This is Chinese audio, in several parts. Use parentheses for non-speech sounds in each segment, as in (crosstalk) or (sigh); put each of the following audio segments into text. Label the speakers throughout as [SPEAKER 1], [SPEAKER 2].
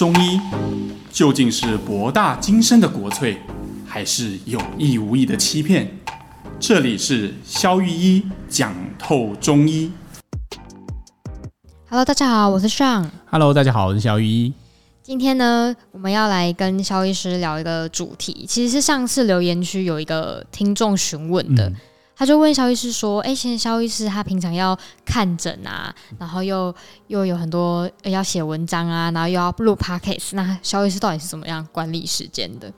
[SPEAKER 1] 中医究竟是博大精深的国粹，还是有意无意的欺骗？这里是肖玉医讲透中医。
[SPEAKER 2] Hello，大家好，我是 Sean。
[SPEAKER 3] Hello，大家好，我是肖玉一。
[SPEAKER 2] 今天呢，我们要来跟肖医师聊一个主题，其实是上次留言区有一个听众询问的。嗯他就问肖医师说：“哎、欸，现在肖医师他平常要看诊啊，然后又又有很多要写文章啊，然后又要录 podcast，那肖医师到底是怎么样管理时间的？”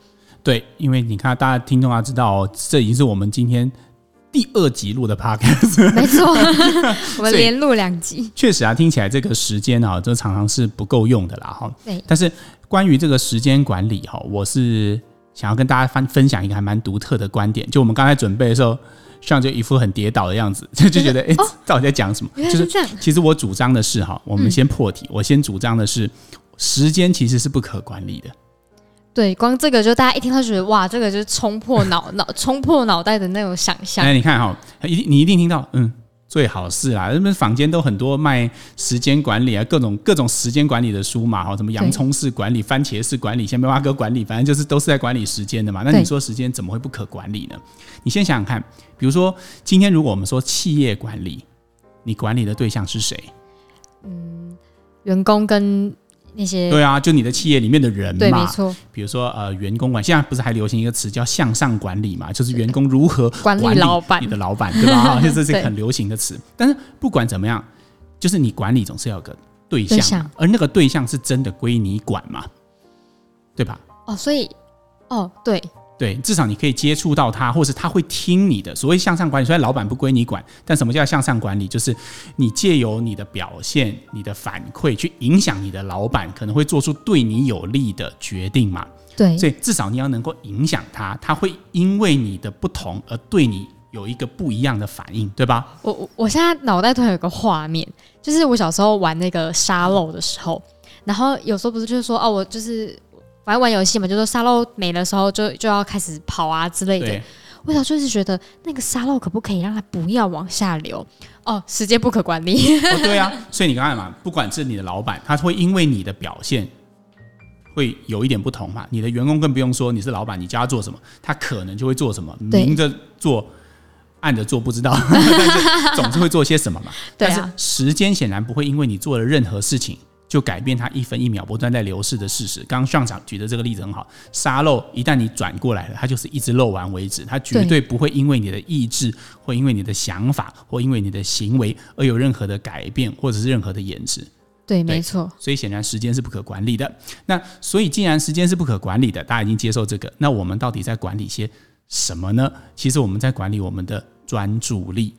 [SPEAKER 3] 对，因为你看，大家听众要知道、哦，这已经是我们今天第二集录的 podcast，(laughs)
[SPEAKER 2] 没错，(laughs) 我们连录两集。
[SPEAKER 3] 确实啊，听起来这个时间啊，这常常是不够用的啦，哈。
[SPEAKER 2] 对。
[SPEAKER 3] 但是关于这个时间管理哈，我是想要跟大家分分享一个还蛮独特的观点，就我们刚才准备的时候。像就一副很跌倒的样子，就 (laughs) 就觉得哎、欸，到底在讲什么？
[SPEAKER 2] 哦、就是
[SPEAKER 3] 其实我主张的是哈，我们先破题。嗯、我先主张的是，时间其实是不可管理的。
[SPEAKER 2] 对，光这个就大家一听到觉得哇，这个就是冲破脑脑冲破脑袋的那种想象。
[SPEAKER 3] 哎，你看哈，一定你一定听到嗯。最好是啦，那边坊间都很多卖时间管理啊，各种各种时间管理的书嘛，哈，什么洋葱式管理、番茄式管理、先梅花哥管理，反正就是都是在管理时间的嘛。那你说时间怎么会不可管理呢？你先想想看，比如说今天如果我们说企业管理，你管理的对象是谁？
[SPEAKER 2] 嗯，员工跟。那些
[SPEAKER 3] 对啊，就你的企业里面的人嘛，
[SPEAKER 2] 对，没错。
[SPEAKER 3] 比如说呃，员工管，现在不是还流行一个词叫向上管理嘛？就是员工如何管理老板，你的老板，对吧？(laughs) 这是这个很流行的词。但是不管怎么样，就是你管理总是要有个对象，对象，而那个对象是真的归你管嘛？对吧？
[SPEAKER 2] 哦，所以，哦，对。
[SPEAKER 3] 对，至少你可以接触到他，或是他会听你的。所谓向上管理，虽然老板不归你管，但什么叫向上管理？就是你借由你的表现、你的反馈去影响你的老板，可能会做出对你有利的决定嘛。
[SPEAKER 2] 对，
[SPEAKER 3] 所以至少你要能够影响他，他会因为你的不同而对你有一个不一样的反应，对吧？
[SPEAKER 2] 我我我现在脑袋突然有个画面，就是我小时候玩那个沙漏的时候，然后有时候不是就是说哦，我就是。反正玩游戏嘛，就说沙漏没的时候就就要开始跑啊之类的。我小就是觉得那个沙漏可不可以让它不要往下流？哦，时间不可管理。
[SPEAKER 3] 哦，对啊，所以你刚才嘛，不管是你的老板，他会因为你的表现会有一点不同嘛。你的员工更不用说，你是老板，你叫他做什么，他可能就会做什么，明着做，暗着做，不知道，但 (laughs) 是总是会做些什么嘛。(laughs)
[SPEAKER 2] 对啊。
[SPEAKER 3] 但是时间显然不会因为你做了任何事情。就改变它一分一秒不断在流逝的事实。刚刚上场举的这个例子很好，沙漏一旦你转过来了，它就是一直漏完为止，它绝对不会因为你的意志，或因为你的想法，或因为你的行为而有任何的改变，或者是任何的延迟。
[SPEAKER 2] 对，没错。
[SPEAKER 3] 所以显然时间是不可管理的。那所以既然时间是不可管理的，大家已经接受这个，那我们到底在管理些什么呢？其实我们在管理我们的专注力。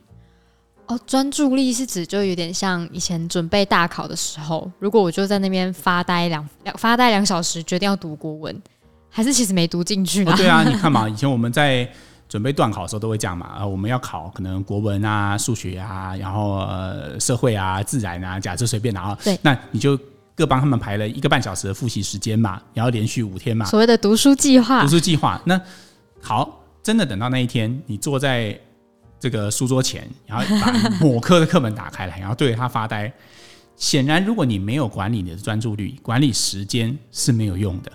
[SPEAKER 2] 哦，专注力是指就有点像以前准备大考的时候，如果我就在那边发呆两两发呆两小时，决定要读国文，还是其实没读进去呢？
[SPEAKER 3] 哦，对啊，(laughs) 你看嘛，以前我们在准备段考的时候都会这样嘛，呃，我们要考可能国文啊、数学啊，然后呃社会啊、自然啊，假设随便拿，
[SPEAKER 2] 对，
[SPEAKER 3] 那你就各帮他们排了一个半小时的复习时间嘛，然后连续五天嘛，
[SPEAKER 2] 所谓的读书计划，
[SPEAKER 3] 读书计划。那好，真的等到那一天，你坐在。这个书桌前，然后把某科的课本打开来，然后对着他发呆。显然，如果你没有管理你的专注力，管理时间是没有用的。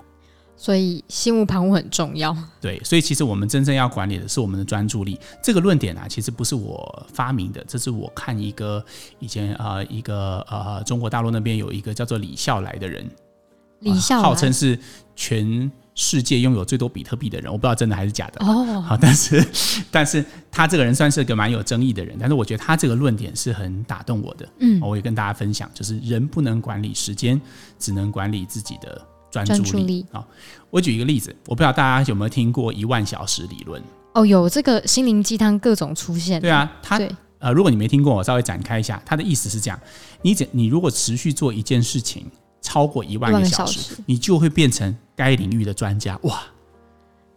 [SPEAKER 2] 所以，心无旁骛很重要。
[SPEAKER 3] 对，所以其实我们真正要管理的是我们的专注力。这个论点啊，其实不是我发明的，这是我看一个以前呃一个呃中国大陆那边有一个叫做李笑来的人，
[SPEAKER 2] 李笑来，
[SPEAKER 3] 号称是全。世界拥有最多比特币的人，我不知道真的还是假的。
[SPEAKER 2] 哦，
[SPEAKER 3] 好，但是，(laughs) 但是他这个人算是个蛮有争议的人，但是我觉得他这个论点是很打动我的。嗯，我也跟大家分享，就是人不能管理时间，只能管理自己的专注力。专注力。好，我举一个例子，我不知道大家有没有听过一万小时理论？
[SPEAKER 2] 哦，有这个心灵鸡汤各种出现。
[SPEAKER 3] 对啊，他呃，如果你没听过，我稍微展开一下，他的意思是这样：你只你如果持续做一件事情。超过一万个小时，你就会变成该领域的专家。哇，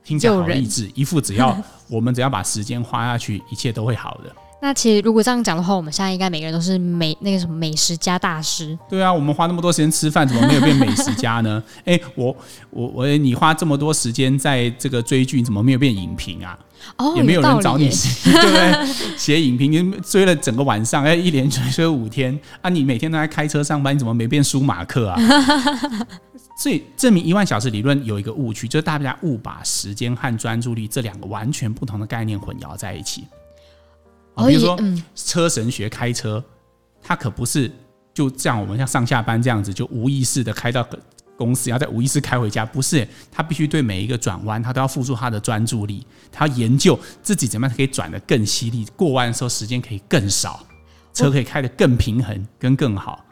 [SPEAKER 3] 听起来好励志，一副只要 (laughs) 我们只要把时间花下去，一切都会好的。
[SPEAKER 2] 那其实如果这样讲的话，我们现在应该每个人都是美那个什么美食家大师。
[SPEAKER 3] 对啊，我们花那么多时间吃饭，怎么没有变美食家呢？(laughs) 哎，我我我，你花这么多时间在这个追剧，怎么没有变影评啊？
[SPEAKER 2] 哦，
[SPEAKER 3] 也没有人找你写，(laughs) 对不对？写影评，你追了整个晚上，哎，一连追追五天啊！你每天都在开车上班，你怎么没变舒马克啊？(laughs) 所以证明一万小时理论有一个误区，就是大家误把时间和专注力这两个完全不同的概念混淆在一起。哦，比如说，嗯，车神学开车，他可不是就这样，我们像上下班这样子，就无意识的开到公司，然后再无意识开回家，不是，他必须对每一个转弯，他都要付出他的专注力，他要研究自己怎么样可以转得更犀利，过弯的时候时间可以更少，车可以开得更平衡，跟更好。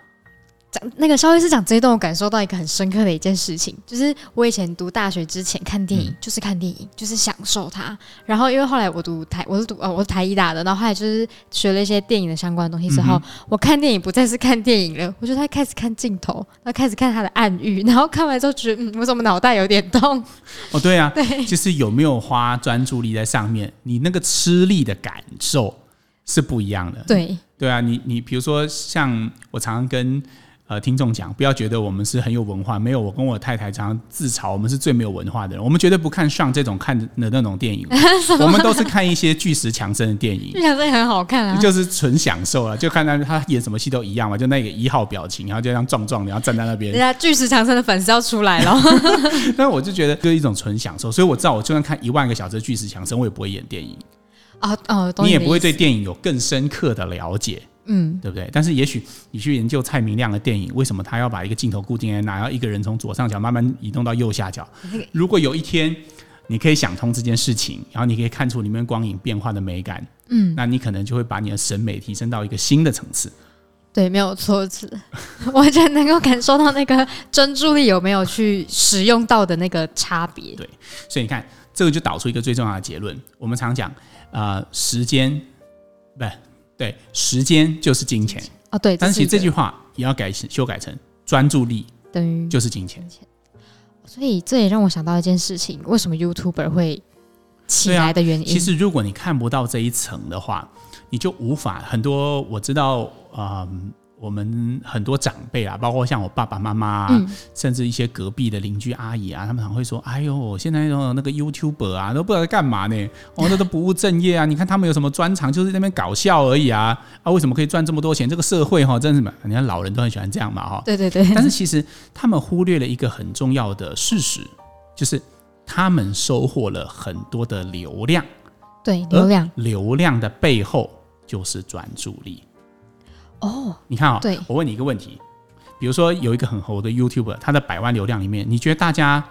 [SPEAKER 2] 讲那个萧医师讲这一段，我感受到一个很深刻的一件事情，就是我以前读大学之前看电影，嗯、就是看电影，就是享受它。然后因为后来我读台，我是读呃我是台医大的，然后后来就是学了一些电影的相关的东西之后，嗯、我看电影不再是看电影了，我觉得他开始看镜头，他开始看他的暗喻，然后看完之后觉得，嗯，我怎么脑袋有点痛？
[SPEAKER 3] 哦，对啊，(laughs) 对，就是有没有花专注力在上面，你那个吃力的感受是不一样的。
[SPEAKER 2] 对，
[SPEAKER 3] 对啊，你你比如说像我常常跟。呃，听众讲，不要觉得我们是很有文化，没有。我跟我太太常常自嘲，我们是最没有文化的人。我们绝对不看上这种看的那种电影，(laughs) 我们都是看一些巨石强森的电影。巨石强
[SPEAKER 2] 森很好看啊，
[SPEAKER 3] 就是纯享受啊，就看他他演什么戏都一样嘛，就那个一号表情，然后就这样壮壮的，然后站在那边。人家
[SPEAKER 2] 巨石强森的粉丝要出来了，(laughs)
[SPEAKER 3] 但我就觉得就是一种纯享受，所以我知道，我就算看一万个小时的巨石强森，我也不会演电影
[SPEAKER 2] 啊哦，你
[SPEAKER 3] 也不会对电影有更深刻的了解。嗯，对不对？但是也许你去研究蔡明亮的电影，为什么他要把一个镜头固定在那，然后一个人从左上角慢慢移动到右下角？如果有一天你可以想通这件事情，然后你可以看出里面光影变化的美感，嗯，那你可能就会把你的审美提升到一个新的层次。
[SPEAKER 2] 对，没有错，是 (laughs) 完全能够感受到那个专注力有没有去使用到的那个差别。
[SPEAKER 3] 对，所以你看，这个就导出一个最重要的结论。我们常讲，啊、呃，时间，不。对，时间就是金钱
[SPEAKER 2] 啊、哦！对，
[SPEAKER 3] 但是其实这句话也要改修改成专注力
[SPEAKER 2] 等于
[SPEAKER 3] 就是金钱。
[SPEAKER 2] 所以这也让我想到一件事情：为什么 YouTuber 会起来的原因？
[SPEAKER 3] 其实如果你看不到这一层的话，你就无法很多。我知道嗯。呃我们很多长辈啊，包括像我爸爸妈妈啊，嗯、甚至一些隔壁的邻居阿姨啊，他们常会说：“哎呦，现在那个 YouTuber 啊，都不知道在干嘛呢？哦，那都不务正业啊！你看他们有什么专长，就是在那边搞笑而已啊！啊，为什么可以赚这么多钱？这个社会哈，真是嘛？你看老人都很喜欢这样嘛，哈。
[SPEAKER 2] 对对对。
[SPEAKER 3] 但是其实他们忽略了一个很重要的事实，就是他们收获了很多的流量。
[SPEAKER 2] 对，流量。
[SPEAKER 3] 流量的背后就是专注力。
[SPEAKER 2] 哦，
[SPEAKER 3] 你看啊、哦，
[SPEAKER 2] 对，
[SPEAKER 3] 我问你一个问题，比如说有一个很红的 YouTuber，他的百万流量里面，你觉得大家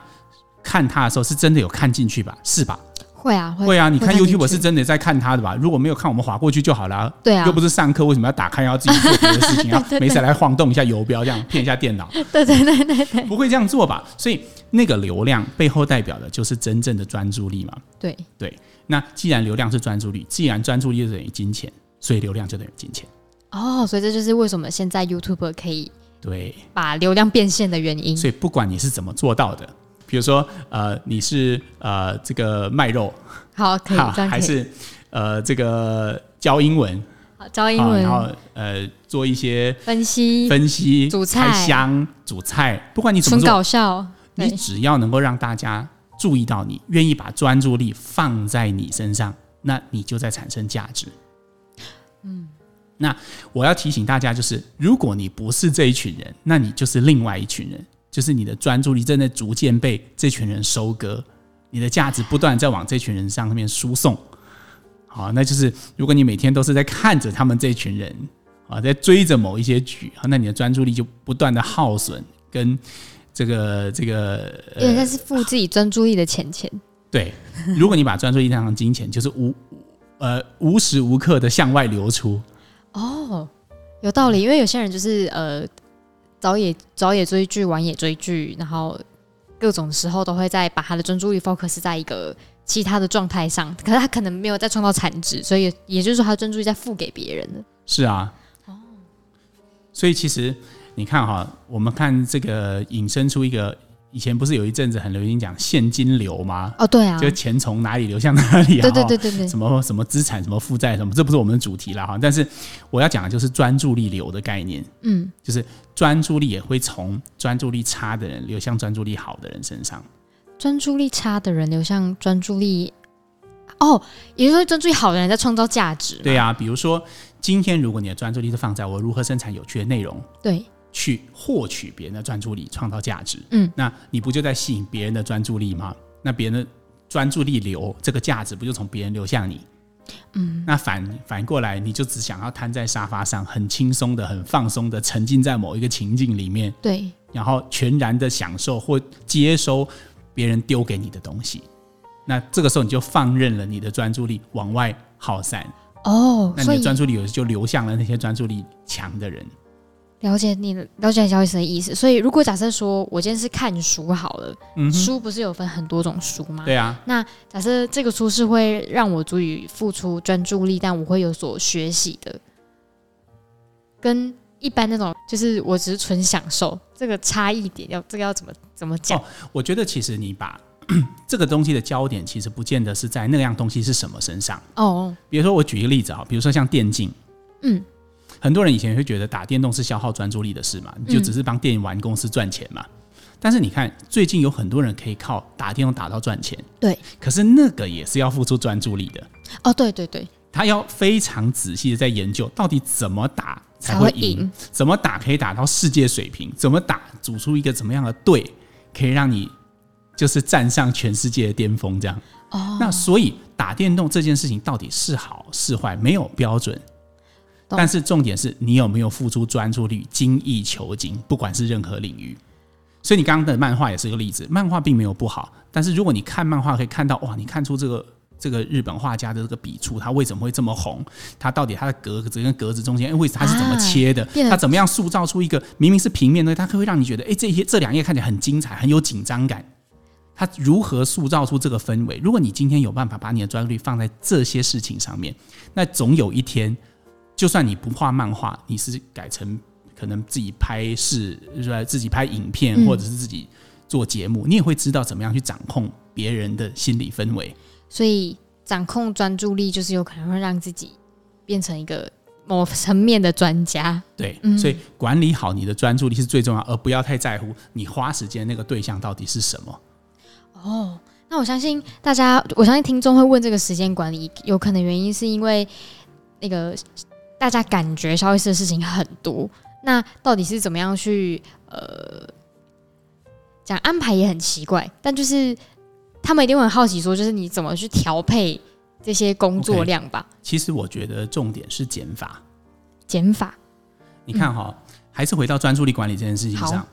[SPEAKER 3] 看他的时候是真的有看进去吧？是吧？
[SPEAKER 2] 会啊，会，
[SPEAKER 3] 会啊！你看 YouTuber 是真的在看他的吧？如果没有看，我们划过去就好了。
[SPEAKER 2] 对啊，
[SPEAKER 3] 又不是上课，为什么要打开，要自己做别的事情啊？(laughs) 没事来晃动一下游标，这样骗一下电脑。
[SPEAKER 2] 对对对对对，
[SPEAKER 3] 不会这样做吧？所以那个流量背后代表的就是真正的专注力嘛？
[SPEAKER 2] 对
[SPEAKER 3] 对。那既然流量是专注力，既然专注力就等于金钱，所以流量就等于金钱。
[SPEAKER 2] 哦，所以这就是为什么现在 YouTuber 可以
[SPEAKER 3] 对。把
[SPEAKER 2] 流量变现的原因。
[SPEAKER 3] 所以不管你是怎么做到的，比如说呃你是呃这个卖肉，(laughs)
[SPEAKER 2] 好可以，可以。
[SPEAKER 3] 还是呃这个教英文，
[SPEAKER 2] 好教英文，
[SPEAKER 3] 然后呃做一些
[SPEAKER 2] 分析
[SPEAKER 3] 分析
[SPEAKER 2] 煮菜。
[SPEAKER 3] 开箱煮菜，不管你怎么做，
[SPEAKER 2] 纯搞笑，
[SPEAKER 3] 你只要能够让大家注意到你，愿意把专注力放在你身上，那你就在产生价值。嗯。那我要提醒大家，就是如果你不是这一群人，那你就是另外一群人，就是你的专注力正在逐渐被这群人收割，你的价值不断在往这群人上面输送。好，那就是如果你每天都是在看着他们这群人啊，在追着某一些局啊，那你的专注力就不断的耗损，跟这个这个，
[SPEAKER 2] 因为那是付自己专注力的钱钱。(laughs)
[SPEAKER 3] 对，如果你把专注力当成金钱，就是无呃无时无刻的向外流出。
[SPEAKER 2] 哦，有道理，因为有些人就是呃，早也早也追剧，晚也追剧，然后各种时候都会在把他的专注力 focus 在一个其他的状态上，可是他可能没有在创造产值，所以也就是说，他的专注力在付给别人了。
[SPEAKER 3] 是啊，哦，所以其实你看哈，我们看这个引申出一个。以前不是有一阵子很流行讲现金流吗？
[SPEAKER 2] 哦，对啊，
[SPEAKER 3] 就钱从哪里流向哪里啊？
[SPEAKER 2] 对对对对对，
[SPEAKER 3] 什么什么资产，什么负债，什么这不是我们的主题了哈。但是我要讲的就是专注力流的概念，嗯，就是专注力也会从专注力差的人流向专注力好的人身上。
[SPEAKER 2] 专注力差的人流向专注力，哦，也就是说专注力好的人在创造价值。
[SPEAKER 3] 对啊，比如说今天如果你的专注力是放在我如何生产有趣的内容，
[SPEAKER 2] 对。
[SPEAKER 3] 去获取别人的专注力，创造价值。
[SPEAKER 2] 嗯，
[SPEAKER 3] 那你不就在吸引别人的专注力吗？那别人的专注力流，这个价值不就从别人流向你？嗯，那反反过来，你就只想要瘫在沙发上，很轻松的、很放松的沉浸在某一个情境里面，
[SPEAKER 2] 对，
[SPEAKER 3] 然后全然的享受或接收别人丢给你的东西。那这个时候你就放任了你的专注力往外耗散。
[SPEAKER 2] 哦，
[SPEAKER 3] 那你的专注力有时就流向了那些专注力强的人。
[SPEAKER 2] 了解你的了解小医生的意思，所以如果假设说我今天是看书好了，嗯、书不是有分很多种书吗？
[SPEAKER 3] 对啊。
[SPEAKER 2] 那假设这个书是会让我足以付出专注力，但我会有所学习的，跟一般那种就是我只是纯享受，这个差异点要这个要怎么怎么讲？哦，
[SPEAKER 3] 我觉得其实你把 (clears throat) 这个东西的焦点其实不见得是在那样东西是什么身上
[SPEAKER 2] 哦。
[SPEAKER 3] 比如说我举一个例子啊，比如说像电竞，
[SPEAKER 2] 嗯。
[SPEAKER 3] 很多人以前会觉得打电动是消耗专注力的事嘛，你就只是帮电玩公司赚钱嘛。嗯、但是你看，最近有很多人可以靠打电动打到赚钱。
[SPEAKER 2] 对，
[SPEAKER 3] 可是那个也是要付出专注力的。
[SPEAKER 2] 哦，对对对，
[SPEAKER 3] 他要非常仔细的在研究到底怎么打才会赢，怎么打可以打到世界水平，怎么打组出一个怎么样的队，可以让你就是站上全世界的巅峰这样。
[SPEAKER 2] 哦，
[SPEAKER 3] 那所以打电动这件事情到底是好是坏，没有标准。但是重点是你有没有付出专注力、精益求精，不管是任何领域。所以你刚刚的漫画也是一个例子，漫画并没有不好。但是如果你看漫画可以看到，哇，你看出这个这个日本画家的这个笔触，他为什么会这么红？他到底他的格子跟格子中间，哎，为什么他是怎么切的？他怎么样塑造出一个明明是平面的，他可以让你觉得，哎，这些这两页看起来很精彩，很有紧张感。他如何塑造出这个氛围？如果你今天有办法把你的专注力放在这些事情上面，那总有一天。就算你不画漫画，你是改成可能自己拍视，是自己拍影片，或者是自己做节目，嗯，你也会知道怎么样去掌控别人的心理氛围。
[SPEAKER 2] 所以，掌控专注力就是有可能会让自己变成一个某层面的专家。
[SPEAKER 3] 对，所以管理好你的专注力是最重要，而不要太在乎你花时间那个对象到底是什么。
[SPEAKER 2] 哦，那我相信大家，我相信听众会问这个时间管理，有可能原因是因为那个。大家感觉消费师的事情很多，那到底是怎么样去呃讲安排也很奇怪，但就是他们一定会很好奇，说就是你怎么去调配这些工作量吧？Okay,
[SPEAKER 3] 其实我觉得重点是减法，
[SPEAKER 2] 减法。
[SPEAKER 3] 你看哈、哦嗯，还是回到专注力管理这件事情上。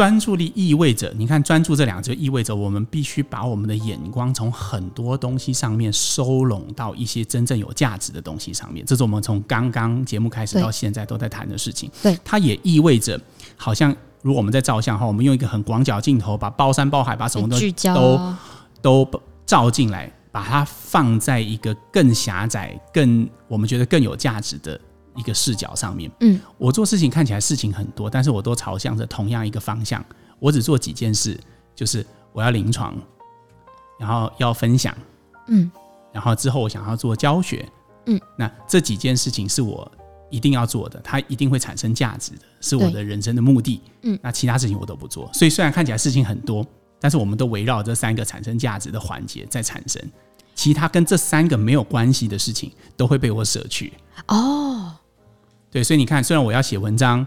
[SPEAKER 3] 专注力意味着，你看“专注”这两个字，意味着我们必须把我们的眼光从很多东西上面收拢到一些真正有价值的东西上面。这是我们从刚刚节目开始到现在都在谈的事情。
[SPEAKER 2] 对，
[SPEAKER 3] 它也意味着，好像如果我们在照相哈，我们用一个很广角镜头，把包山包海，把什么都都都照进来，把它放在一个更狭窄、更我们觉得更有价值的。一个视角上面，
[SPEAKER 2] 嗯，
[SPEAKER 3] 我做事情看起来事情很多，但是我都朝向着同样一个方向。我只做几件事，就是我要临床，然后要分享，
[SPEAKER 2] 嗯，
[SPEAKER 3] 然后之后我想要做教学，
[SPEAKER 2] 嗯，
[SPEAKER 3] 那这几件事情是我一定要做的，它一定会产生价值的，是我的人生的目的，
[SPEAKER 2] 嗯，
[SPEAKER 3] 那其他事情我都不做。所以虽然看起来事情很多，但是我们都围绕这三个产生价值的环节在产生，其他跟这三个没有关系的事情都会被我舍去。
[SPEAKER 2] 哦。
[SPEAKER 3] 对，所以你看，虽然我要写文章，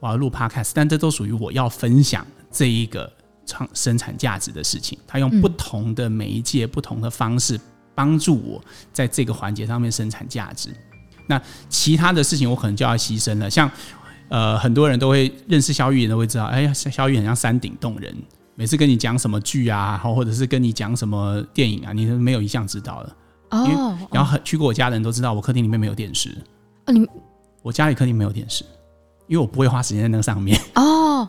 [SPEAKER 3] 我要录 podcast，但这都属于我要分享这一个创生产价值的事情。他用不同的媒介、嗯、不同的方式帮助我在这个环节上面生产价值。那其他的事情我可能就要牺牲了。像呃，很多人都会认识萧御医，都会知道，哎呀，萧御医很像山顶洞人，每次跟你讲什么剧啊，或者是跟你讲什么电影啊，你都没有一项知道的。
[SPEAKER 2] 哦，
[SPEAKER 3] 然后很去过我家的人都知道，我客厅里面没有电视。
[SPEAKER 2] 哦，你。
[SPEAKER 3] 我家里肯定没有电视，因为我不会花时间在那个上面。
[SPEAKER 2] 哦，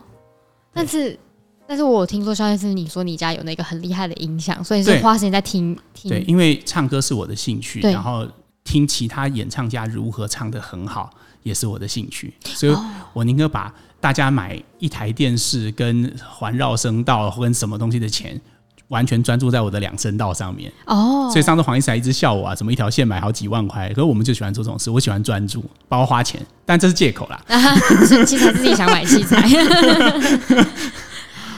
[SPEAKER 2] 但是，但是我听说肖先生，你说你家有那个很厉害的音响，所以是花时间在听听。
[SPEAKER 3] 对，因为唱歌是我的兴趣，然后听其他演唱家如何唱得很好，也是我的兴趣，所以我宁可把大家买一台电视跟环绕声道跟什么东西的钱。完全专注在我的两声道上面
[SPEAKER 2] 哦，
[SPEAKER 3] 所以上次黄医师还一直笑我啊，怎么一条线买好几万块？可是我们就喜欢做这种事，我喜欢专注，包括花钱，但这是借口啦。(laughs)
[SPEAKER 2] 啊、器材自己想买器材，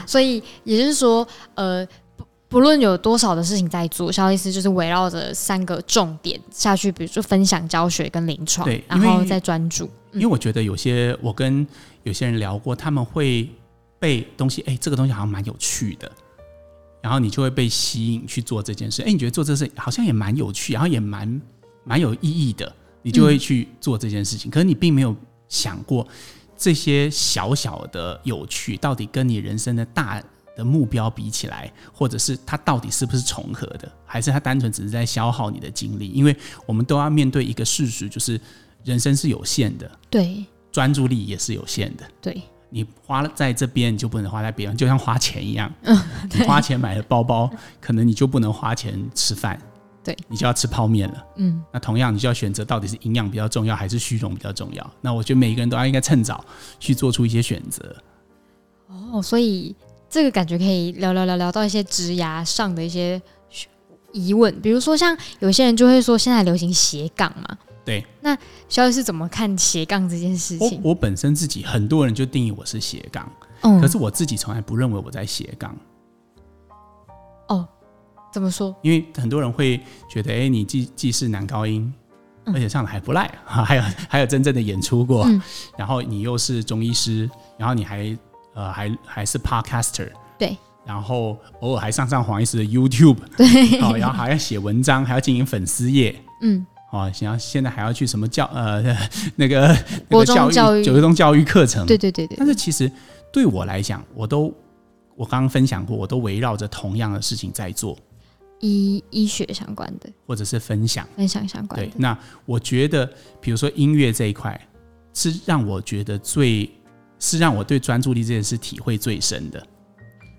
[SPEAKER 2] 所以也就是说，呃，不不论有多少的事情在做，肖医师就是围绕着三个重点下去，比如说分享、教学跟临床，
[SPEAKER 3] 对，
[SPEAKER 2] 然后再专注。
[SPEAKER 3] 因为我觉得有些我跟有些人聊过，他们会被东西，哎，这个东西好像蛮有趣的，然后你就会被吸引去做这件事。哎，你觉得做这事好像也蛮有趣，然后也蛮蛮有意义的，你就会去做这件事情。可是你并没有想过这些小小的有趣，到底跟你人生的大的目标比起来，或者是它到底是不是重合的，还是它单纯只是在消耗你的精力？因为我们都要面对一个事实，就是人生是有限的，
[SPEAKER 2] 对，
[SPEAKER 3] 专注力也是有限的，
[SPEAKER 2] 对。
[SPEAKER 3] 你花在这边，你就不能花在别人，就像花钱一样，嗯，你花钱买了包包，可能你就不能花钱吃饭，
[SPEAKER 2] 对，
[SPEAKER 3] 你就要吃泡面了，
[SPEAKER 2] 嗯。
[SPEAKER 3] 那同样，你就要选择到底是营养比较重要，还是虚荣比较重要？那我觉得每一个人都要应该趁早去做出一些选择。
[SPEAKER 2] 哦，所以。这个感觉可以聊聊聊聊到一些职涯上的一些疑问，比如说像有些人就会说现在流行斜杠嘛，
[SPEAKER 3] 对，
[SPEAKER 2] 那萧医师怎么看斜杠这件事情？
[SPEAKER 3] 我，我本身自己很多人就定义我是斜杠，
[SPEAKER 2] 嗯，
[SPEAKER 3] 可是我自己从来不认为我在斜杠。
[SPEAKER 2] 哦，怎么说？
[SPEAKER 3] 因为很多人会觉得，哎，你既既是男高音，而且唱的还不赖，嗯，(laughs) 还有还有真正的演出过，
[SPEAKER 2] 嗯，
[SPEAKER 3] 然后你又是中医师，然后你还。呃，还还是 podcaster，
[SPEAKER 2] 对，
[SPEAKER 3] 然后偶尔还上上黄医师的 YouTube，
[SPEAKER 2] 对，
[SPEAKER 3] 好，然后还要写文章，还要经营粉丝页，
[SPEAKER 2] 嗯，
[SPEAKER 3] 好，然后现在还要去什么教呃 (laughs) 那个那个
[SPEAKER 2] 教育
[SPEAKER 3] 九月中教育课程，
[SPEAKER 2] 对对对对。
[SPEAKER 3] 但是其实对我来讲，我都我刚刚分享过，我都围绕着同样的事情在做，
[SPEAKER 2] 医医学相关的，
[SPEAKER 3] 或者是分享
[SPEAKER 2] 分享相关的。
[SPEAKER 3] 对，那我觉得，比如说音乐这一块，是让我觉得最。是让我对专注力这件事体会最深的。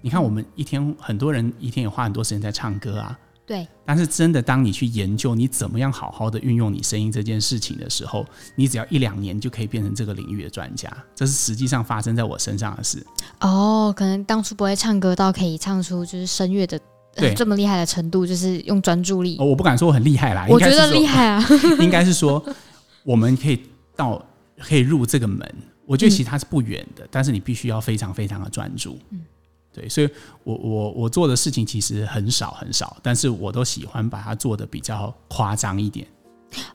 [SPEAKER 3] 你看，我们一天很多人一天也花很多时间在唱歌啊，
[SPEAKER 2] 对。
[SPEAKER 3] 但是真的，当你去研究你怎么样好好的运用你声音这件事情的时候，你只要一两年就可以变成这个领域的专家。这是实际上发生在我身上的事。
[SPEAKER 2] 哦，可能当初不会唱歌，到可以唱出就是声乐的这么厉害的程度，就是用专注力。
[SPEAKER 3] 哦，我不敢说我很厉害啦，
[SPEAKER 2] 我觉得厉害啊。(laughs)
[SPEAKER 3] 应该是说，我们可以到可以入这个门。我觉得其实它是不远的，嗯，但是你必须要非常非常的专注。嗯，对，所以我我我做的事情其实很少很少，但是我都喜欢把它做的比较夸张一点。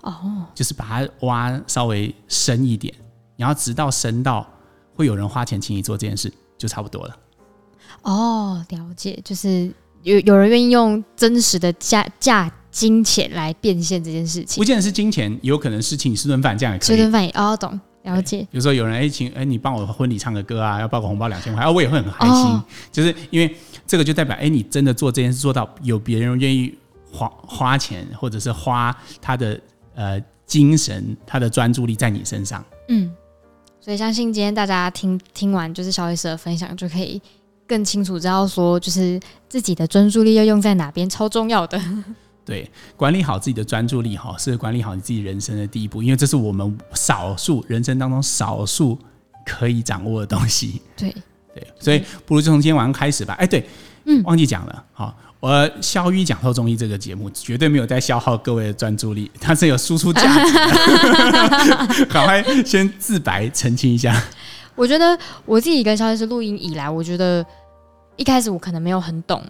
[SPEAKER 2] 哦，
[SPEAKER 3] 就是把它挖稍微深一点，然后直到深到会有人花钱请你做这件事，就差不多了。
[SPEAKER 2] 哦，了解，就是有有人愿意用真实的价价金钱来变现这件事情，
[SPEAKER 3] 不见得是金钱，有可能是请你吃顿饭，这样也可以。
[SPEAKER 2] 吃顿饭也哦，懂。了解，
[SPEAKER 3] 比如说有人哎，请哎，你帮我婚礼唱个歌啊，要包个红包两千块，啊，我也会很开心，哦。就是因为这个就代表哎，你真的做这件事做到有别人愿意花花钱，或者是花他的呃精神、他的专注力在你身上。
[SPEAKER 2] 嗯，所以相信今天大家听听完就是萧医师的分享，就可以更清楚知道说，就是自己的专注力要用在哪边，超重要的。
[SPEAKER 3] 对，管理好自己的专注力哈，是管理好你自己人生的第一步，因为这是我们少数人生当中少数可以掌握的东西。(laughs)
[SPEAKER 2] 对
[SPEAKER 3] 对，所以不如就从今天晚上开始吧。哎，对，嗯，忘记讲了，好，我萧医讲透中医这个节目绝对没有在消耗各位的专注力，它是有输出价值的。(laughs) 赶快先自白澄清一下。(laughs)
[SPEAKER 2] 我觉得我自己跟萧医师录音以来，我觉得一开始我可能没有很懂。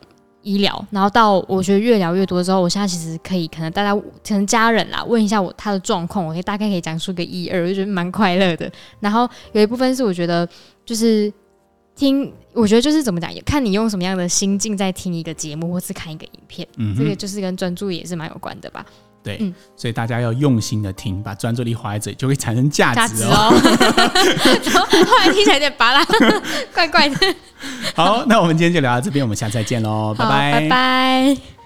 [SPEAKER 2] 医疗，然后到我觉得越聊越多之后，我现在其实可以可能大家可能家人啦问一下我他的状况，我可以大概可以讲出个一二，我就觉得蛮快乐的。然后有一部分是我觉得就是听，我觉得就是怎么讲，也看你用什么样的心境在听一个节目或是看一个影片，嗯，这个就是跟专注也是蛮有关的吧。
[SPEAKER 3] 对，嗯，所以大家要用心的听，把专注力花在这里，就会产生价值哦。
[SPEAKER 2] 然后 (laughs) 后来听起来有点拔拉，怪怪的。(laughs)
[SPEAKER 3] 好，那我们今天就聊到这边，我们下次再见喽，拜拜，
[SPEAKER 2] 拜拜。